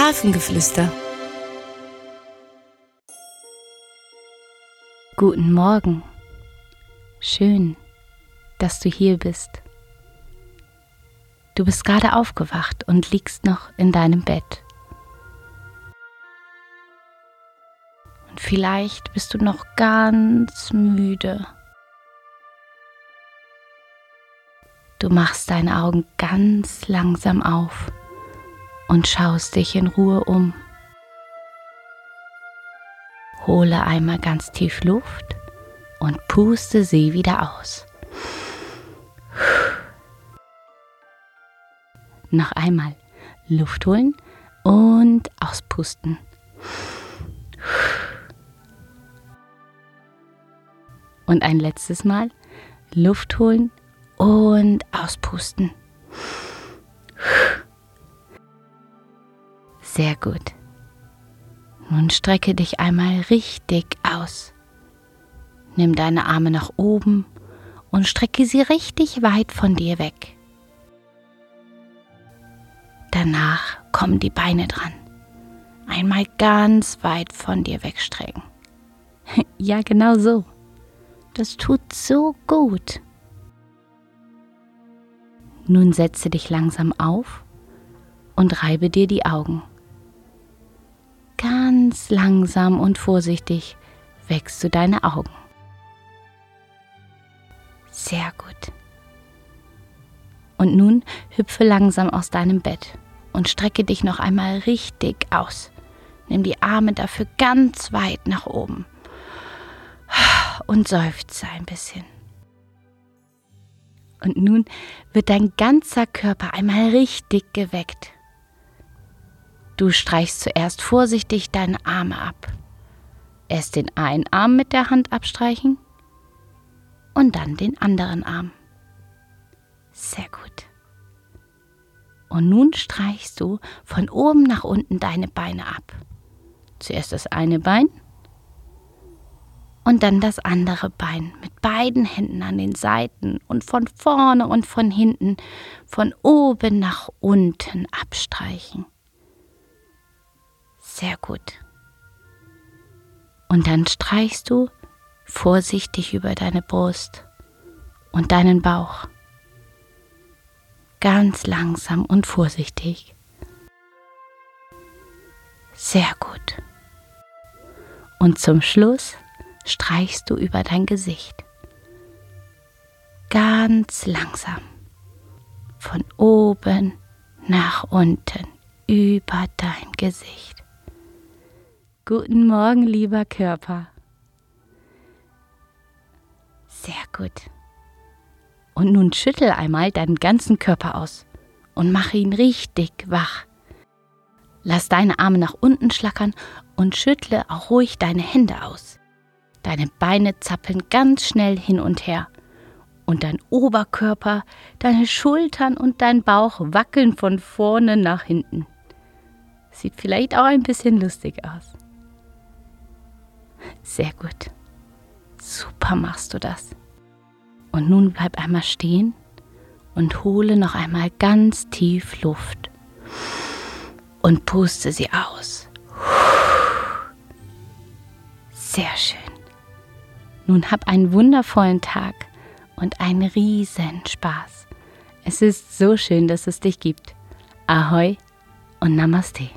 Hafengeflüster. Guten Morgen. Schön, dass du hier bist. Du bist gerade aufgewacht und liegst noch in deinem Bett. Und vielleicht bist du noch ganz müde. Du machst deine Augen ganz langsam auf und schaust dich in Ruhe um. Hole einmal ganz tief Luft und puste sie wieder aus. Noch einmal Luft holen und auspusten. Und ein letztes Mal Luft holen und auspusten. Sehr gut. Nun strecke dich einmal richtig aus. Nimm deine Arme nach oben und strecke sie richtig weit von dir weg. Danach kommen die Beine dran. Einmal ganz weit von dir wegstrecken. ja, genau so. Das tut so gut. Nun setze dich langsam auf und reibe dir die Augen. Ganz langsam und vorsichtig wächst du deine Augen. Sehr gut. Und nun hüpfe langsam aus deinem Bett und strecke dich noch einmal richtig aus. Nimm die Arme dafür ganz weit nach oben und seufze ein bisschen. Und nun wird dein ganzer Körper einmal richtig geweckt. Du streichst zuerst vorsichtig deine Arme ab. Erst den einen Arm mit der Hand abstreichen und dann den anderen Arm. Sehr gut. Und nun streichst du von oben nach unten deine Beine ab. Zuerst das eine Bein und dann das andere Bein mit beiden Händen an den Seiten und von vorne und von hinten, von oben nach unten abstreichen. Sehr gut. Und dann streichst du vorsichtig über deine Brust und deinen Bauch. Ganz langsam und vorsichtig. Sehr gut. Und zum Schluss streichst du über dein Gesicht. Ganz langsam. Von oben nach unten über dein Gesicht. Guten Morgen, lieber Körper. Sehr gut. Und nun schüttel einmal deinen ganzen Körper aus und mache ihn richtig wach. Lass deine Arme nach unten schlackern und schüttle auch ruhig deine Hände aus. Deine Beine zappeln ganz schnell hin und her. Und dein Oberkörper, deine Schultern und dein Bauch wackeln von vorne nach hinten. Sieht vielleicht auch ein bisschen lustig aus. Sehr gut. Super machst du das. Und nun bleib einmal stehen und hole noch einmal ganz tief Luft und puste sie aus. Sehr schön. Nun hab einen wundervollen Tag und einen riesen Spaß. Es ist so schön, dass es dich gibt. Ahoi und Namaste.